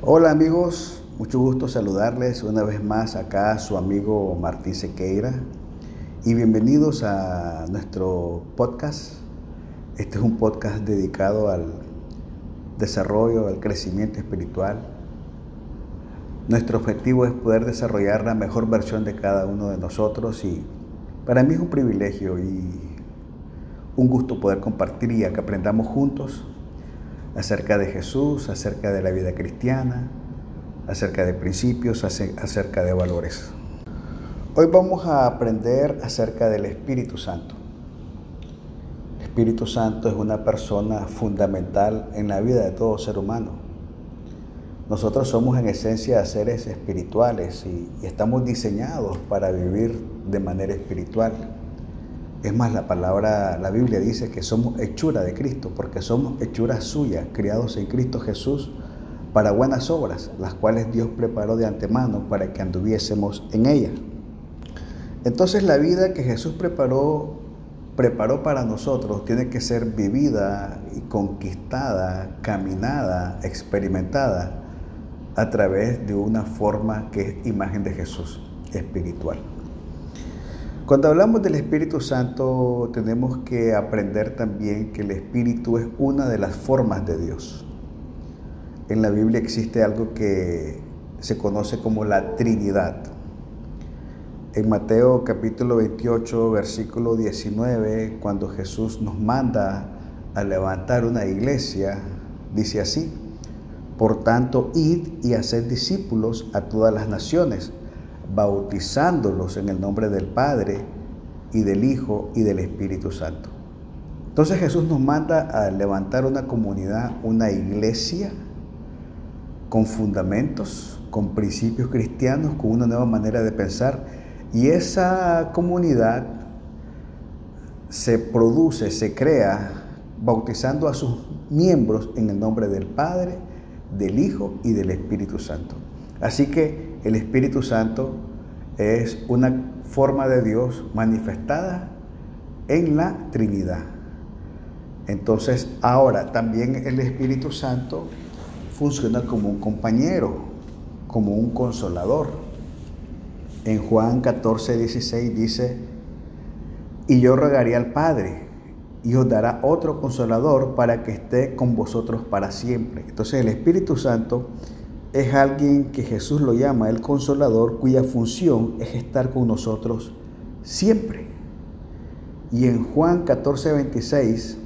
Hola amigos, mucho gusto saludarles una vez más acá su amigo Martín Sequeira y bienvenidos a nuestro podcast. Este es un podcast dedicado al desarrollo, al crecimiento espiritual. Nuestro objetivo es poder desarrollar la mejor versión de cada uno de nosotros y para mí es un privilegio y un gusto poder compartir y que aprendamos juntos acerca de Jesús, acerca de la vida cristiana, acerca de principios, acerca de valores. Hoy vamos a aprender acerca del Espíritu Santo. El Espíritu Santo es una persona fundamental en la vida de todo ser humano. Nosotros somos en esencia seres espirituales y, estamos diseñados para vivir de manera espiritual. Es más, la palabra, la Biblia dice que somos hechura de Cristo, porque somos hechura suya, criados en Cristo Jesús para buenas obras, las cuales Dios preparó de antemano para que anduviésemos en ellas. Entonces la vida que Jesús preparó, preparó para nosotros tiene que ser vivida y conquistada, caminada, experimentada a través de una forma que es imagen de Jesús espiritual. Cuando hablamos del Espíritu Santo tenemos que aprender también que el Espíritu es una de las formas de Dios. En la Biblia existe algo que se conoce como la Trinidad. En Mateo capítulo 28, versículo 19, cuando Jesús nos manda a levantar una iglesia, dice así, por tanto, id y haced discípulos a todas las naciones bautizándolos en el nombre del Padre y del Hijo y del Espíritu Santo. Entonces Jesús nos manda a levantar una comunidad, una iglesia con fundamentos, con principios cristianos, con una nueva manera de pensar. Y esa comunidad se produce, se crea, bautizando a sus miembros en el nombre del Padre, del Hijo y del Espíritu Santo. Así que el Espíritu Santo es una forma de Dios manifestada en la Trinidad. Entonces, ahora también el Espíritu Santo funciona como un compañero, como un consolador. En Juan 14, 16 dice, y yo rogaría al Padre y os dará otro consolador para que esté con vosotros para siempre. Entonces el Espíritu Santo es alguien que Jesús lo llama el consolador, cuya función es estar con nosotros siempre. Y en Juan 14, 26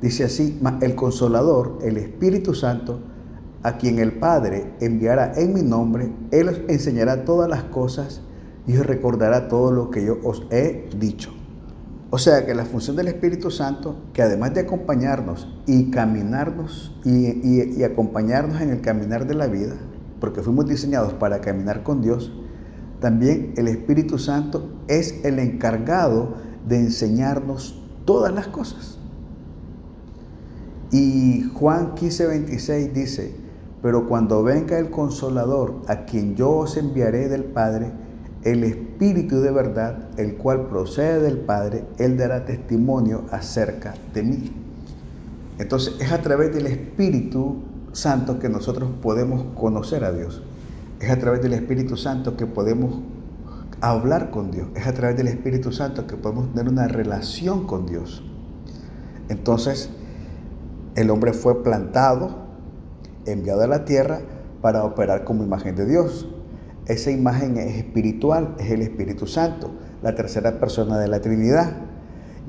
dice así, el consolador, el Espíritu Santo, a quien el Padre enviará en mi nombre, Él os enseñará todas las cosas y os recordará todo lo que yo os he dicho. O sea que la función del Espíritu Santo, que además de acompañarnos y caminarnos y, acompañarnos en el caminar de la vida, porque fuimos diseñados para caminar con Dios, también el Espíritu Santo es el encargado de enseñarnos todas las cosas. Y Juan 15, 26 dice, pero cuando venga el consolador, a quien yo os enviaré del Padre, el Espíritu de verdad, el cual procede del Padre, Él dará testimonio acerca de mí. Entonces es a través del Espíritu Santo que nosotros podemos conocer a Dios. Es a través del Espíritu Santo que podemos hablar con Dios. Es a través del Espíritu Santo que podemos tener una relación con Dios. Entonces, el hombre fue plantado, enviado a la tierra para operar como imagen de Dios. Esa imagen es espiritual, es el Espíritu Santo, la tercera persona de la Trinidad.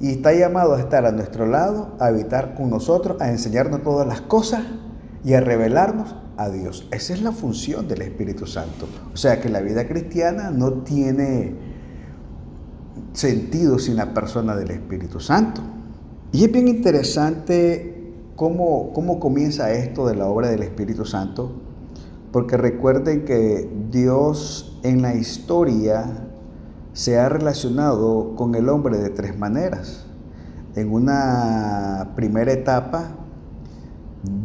Y está llamado a estar a nuestro lado, a habitar con nosotros, a enseñarnos todas las cosas y a revelarnos a Dios. Esa es la función del Espíritu Santo. O sea que la vida cristiana no tiene sentido sin la persona del Espíritu Santo. Y es bien interesante cómo, cómo comienza esto de la obra del Espíritu Santo porque recuerden que Dios en la historia se ha relacionado con el hombre de tres maneras. En una primera etapa,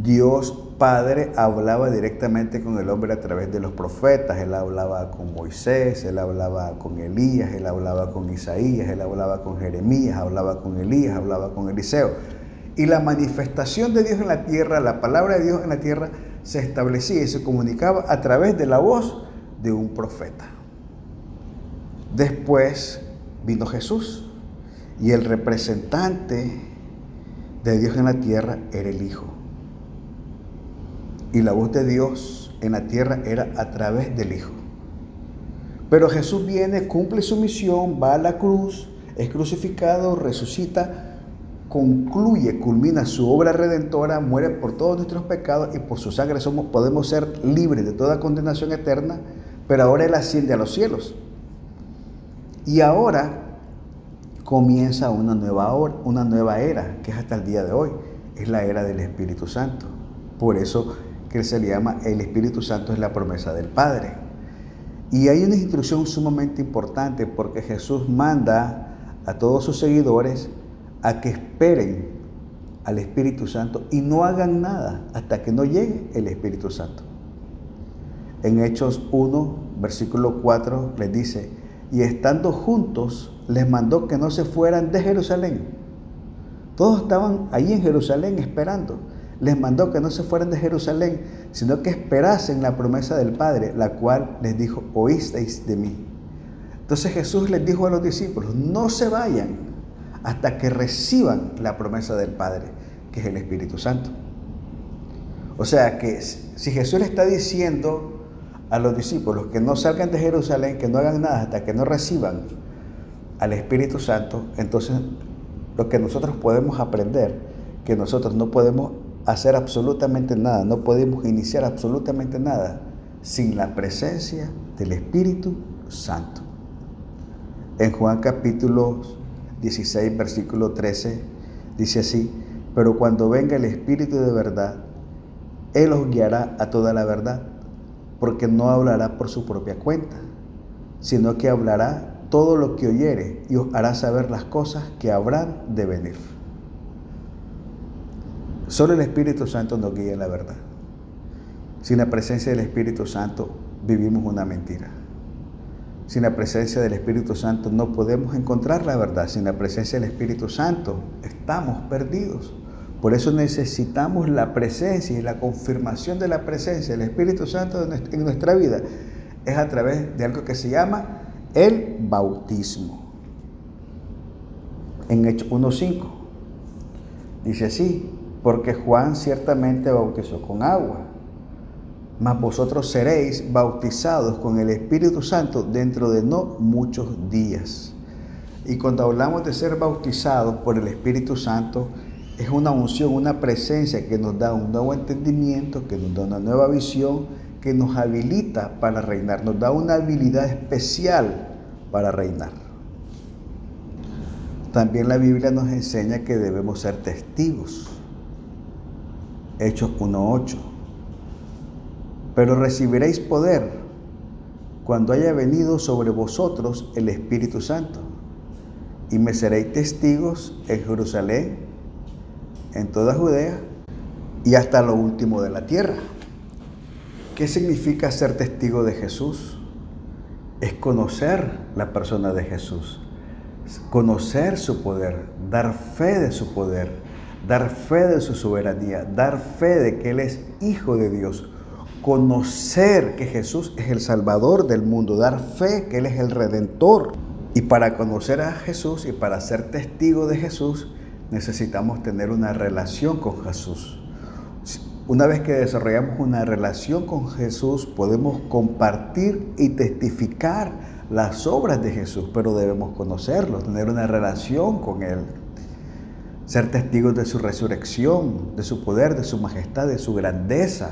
Dios Padre hablaba directamente con el hombre a través de los profetas. Él hablaba con Moisés, él hablaba con Elías, él hablaba con Isaías, él hablaba con Jeremías, hablaba con Elías, hablaba con Eliseo. Y la manifestación de Dios en la tierra, la palabra de Dios en la tierra, se establecía y se comunicaba a través de la voz de un profeta. Después vino Jesús y el representante de Dios en la tierra era el Hijo. Y la voz de Dios en la tierra era a través del Hijo. Pero Jesús viene, cumple su misión, va a la cruz, es crucificado, resucita, concluye, culmina su obra redentora, muere por todos nuestros pecados y por su sangre somos, podemos ser libres de toda condenación eterna, pero ahora Él asciende a los cielos. Y ahora comienza una nueva, una nueva era, que es hasta el día de hoy, es la era del Espíritu Santo. Por eso que se le llama el Espíritu Santo es la promesa del Padre. Y hay una instrucción sumamente importante porque Jesús manda a todos sus seguidores a que esperen al Espíritu Santo y no hagan nada hasta que no llegue el Espíritu Santo. En Hechos 1, versículo 4, les dice, y estando juntos, les mandó que no se fueran de Jerusalén. Todos estaban ahí en Jerusalén esperando. Les mandó que no se fueran de Jerusalén, sino que esperasen la promesa del Padre, la cual les dijo, oísteis de mí. Entonces Jesús les dijo a los discípulos, no se vayan hasta que reciban la promesa del Padre, que es el Espíritu Santo. O sea que si Jesús le está diciendo a los discípulos que no salgan de Jerusalén, que no hagan nada hasta que no reciban al Espíritu Santo, entonces lo que nosotros podemos aprender, que nosotros no podemos hacer absolutamente nada, no podemos iniciar absolutamente nada sin la presencia del Espíritu Santo. En Juan capítulo 16, versículo 13, dice así, pero cuando venga el Espíritu de verdad, Él os guiará a toda la verdad porque no hablará por su propia cuenta, sino que hablará todo lo que oyere y os hará saber las cosas que habrán de venir. Solo el Espíritu Santo nos guía en la verdad. Sin la presencia del Espíritu Santo vivimos una mentira. Sin la presencia del Espíritu Santo no podemos encontrar la verdad. Sin la presencia del Espíritu Santo estamos perdidos. Por eso necesitamos la presencia y la confirmación de la presencia del Espíritu Santo en nuestra vida. Es a través de algo que se llama el bautismo. En Hechos 1.5 dice así, porque Juan ciertamente bautizó con agua, mas vosotros seréis bautizados con el Espíritu Santo dentro de no muchos días. Y cuando hablamos de ser bautizados por el Espíritu Santo, es una unción, una presencia que nos da un nuevo entendimiento, que nos da una nueva visión, que nos habilita para reinar, nos da una habilidad especial para reinar. También la Biblia nos enseña que debemos ser testigos. Hechos 1.8. Pero recibiréis poder cuando haya venido sobre vosotros el Espíritu Santo y me seréis testigos en Jerusalén, en toda Judea y hasta lo último de la tierra. ¿Qué significa ser testigo de Jesús? Es conocer la persona de Jesús, conocer su poder, dar fe de su poder, dar fe de su soberanía, dar fe de que Él es hijo de Dios, conocer que Jesús es el Salvador del mundo, dar fe que Él es el Redentor. Y para conocer a Jesús y para ser testigo de Jesús, necesitamos tener una relación con Jesús. Una vez que desarrollamos una relación con Jesús, podemos compartir y testificar las obras de Jesús, pero debemos conocerlo, tener una relación con Él, ser testigos de su resurrección, de su poder, de su majestad, de su grandeza,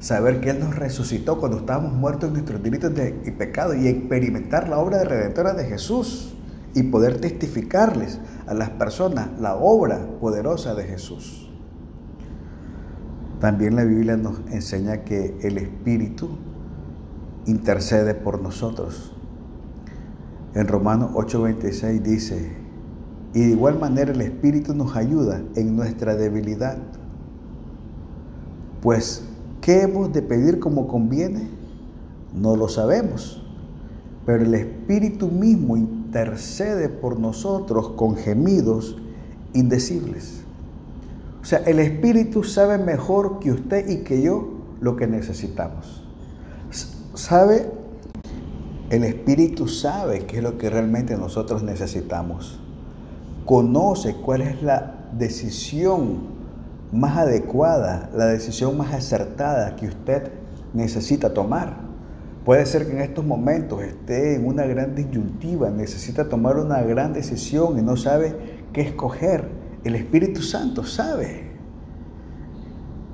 saber que Él nos resucitó cuando estábamos muertos en nuestros delitos y pecados y experimentar la obra de redentora de Jesús y poder testificarles a las personas la obra poderosa de Jesús. También la Biblia nos enseña que el Espíritu intercede por nosotros. En Romanos 8:26 dice, y de igual manera el Espíritu nos ayuda en nuestra debilidad. Pues, ¿qué hemos de pedir como conviene? No lo sabemos, pero el Espíritu mismo intercede por nosotros con gemidos indecibles. O sea, el Espíritu sabe mejor que usted y que yo lo que necesitamos. ¿Sabe? El Espíritu sabe qué es lo que realmente nosotros necesitamos. Conoce cuál es la decisión más adecuada, la decisión más acertada que usted necesita tomar. Puede ser que en estos momentos esté en una gran disyuntiva, necesita tomar una gran decisión y no sabe qué escoger. El Espíritu Santo sabe.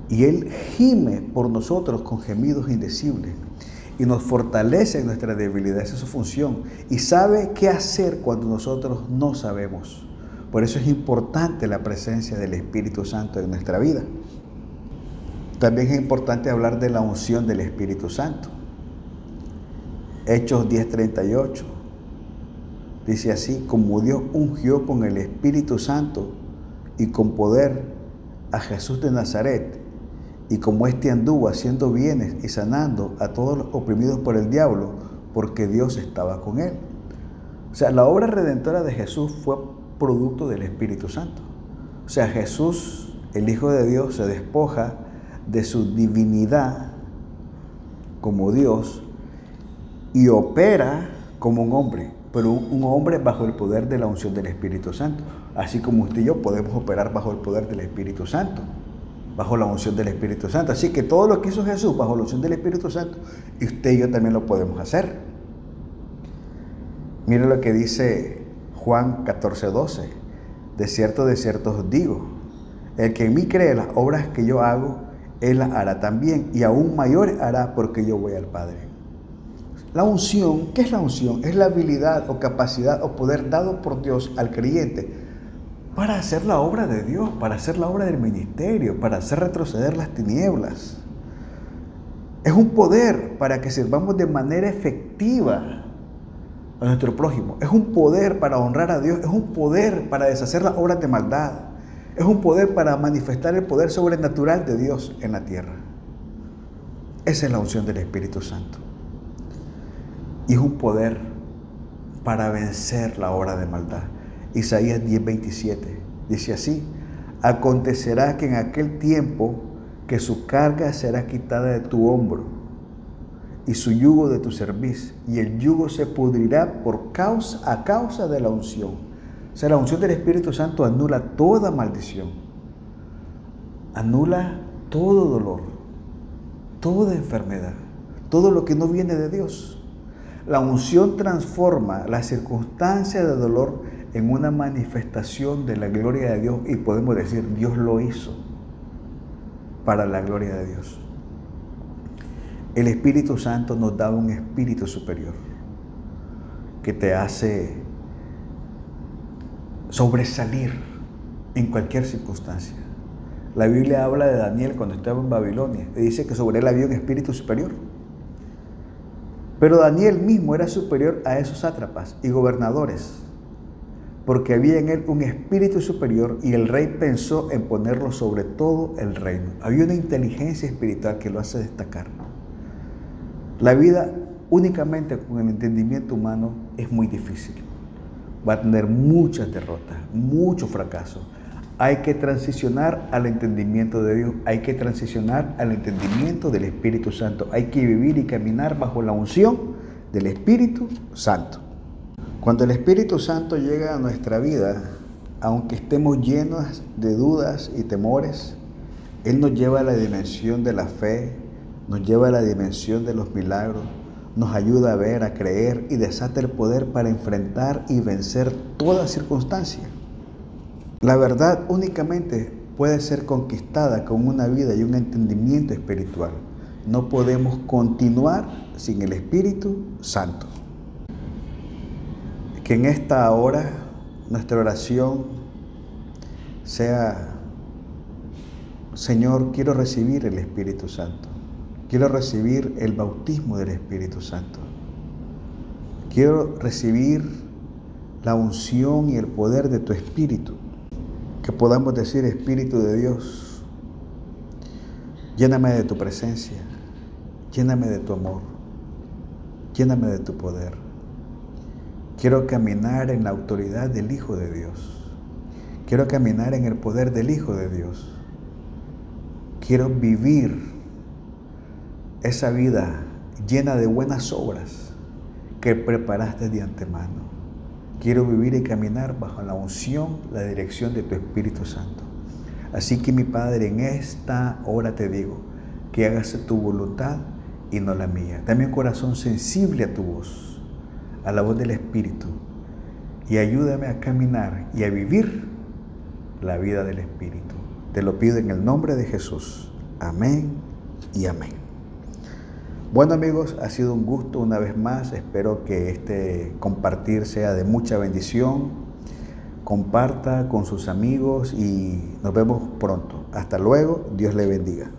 Y Él gime por nosotros con gemidos indecibles y nos fortalece en nuestra debilidad. Esa es su función. Y sabe qué hacer cuando nosotros no sabemos. Por eso es importante la presencia del Espíritu Santo en nuestra vida. También es importante hablar de la unción del Espíritu Santo. Hechos 10:38 dice así, como Dios ungió con el Espíritu Santo y con poder a Jesús de Nazaret, y como éste anduvo haciendo bienes y sanando a todos los oprimidos por el diablo, porque Dios estaba con él. O sea, la obra redentora de Jesús fue producto del Espíritu Santo. O sea, Jesús, el Hijo de Dios, se despoja de su divinidad como Dios y opera como un hombre, pero un, hombre bajo el poder de la unción del Espíritu Santo. Así como usted y yo podemos operar bajo el poder del Espíritu Santo, bajo la unción del Espíritu Santo. Así que todo lo que hizo Jesús bajo la unción del Espíritu Santo, usted y yo también lo podemos hacer. Mire lo que dice Juan 14, 12. De cierto, de cierto os digo, el que en mí cree las obras que yo hago, él las hará también, y aún mayores hará porque yo voy al Padre. La unción, ¿qué es la unción? Es la habilidad o capacidad o poder dado por Dios al creyente para hacer la obra de Dios, para hacer la obra del ministerio, para hacer retroceder las tinieblas. Es un poder para que sirvamos de manera efectiva a nuestro prójimo. Es un poder para honrar a Dios, es un poder para deshacer las obras de maldad, es un poder para manifestar el poder sobrenatural de Dios en la tierra. Esa es la unción del Espíritu Santo. Y es un poder para vencer la obra de maldad. Isaías 10:27 dice así, acontecerá que en aquel tiempo que su carga será quitada de tu hombro y su yugo de tu servicio, y el yugo se pudrirá por causa, a causa de la unción. O sea, la unción del Espíritu Santo anula toda maldición, anula todo dolor, toda enfermedad, todo lo que no viene de Dios. La unción transforma la circunstancia de dolor en una manifestación de la gloria de Dios y podemos decir, Dios lo hizo para la gloria de Dios. El Espíritu Santo nos da un espíritu superior que te hace sobresalir en cualquier circunstancia. La Biblia habla de Daniel cuando estaba en Babilonia y dice que sobre él había un espíritu superior. Pero Daniel mismo era superior a esos sátrapas y gobernadores, porque había en él un espíritu superior y el rey pensó en ponerlo sobre todo el reino. Había una inteligencia espiritual que lo hace destacar. La vida únicamente con el entendimiento humano es muy difícil. Va a tener muchas derrotas, mucho fracaso. Hay que transicionar al entendimiento de Dios, hay que transicionar al entendimiento del Espíritu Santo, hay que vivir y caminar bajo la unción del Espíritu Santo. Cuando el Espíritu Santo llega a nuestra vida, aunque estemos llenos de dudas y temores, Él nos lleva a la dimensión de la fe, nos lleva a la dimensión de los milagros, nos ayuda a ver, a creer y desata el poder para enfrentar y vencer toda circunstancia. La verdad únicamente puede ser conquistada con una vida y un entendimiento espiritual. No podemos continuar sin el Espíritu Santo. Que en esta hora nuestra oración sea, Señor, quiero recibir el Espíritu Santo. Quiero recibir el bautismo del Espíritu Santo. Quiero recibir la unción y el poder de tu Espíritu. Que podamos decir, Espíritu de Dios, lléname de tu presencia, lléname de tu amor, lléname de tu poder. Quiero caminar en la autoridad del Hijo de Dios. Quiero caminar en el poder del Hijo de Dios. Quiero vivir esa vida llena de buenas obras que preparaste de antemano. Quiero vivir y caminar bajo la unción, la dirección de tu Espíritu Santo. Así que mi Padre, en esta hora te digo que hagas tu voluntad y no la mía. Dame un corazón sensible a tu voz, a la voz del Espíritu, y ayúdame a caminar y a vivir la vida del Espíritu. Te lo pido en el nombre de Jesús. Amén y amén. Bueno amigos, ha sido un gusto una vez más. Espero que este compartir sea de mucha bendición. Comparta con sus amigos y nos vemos pronto. Hasta luego. Dios le bendiga.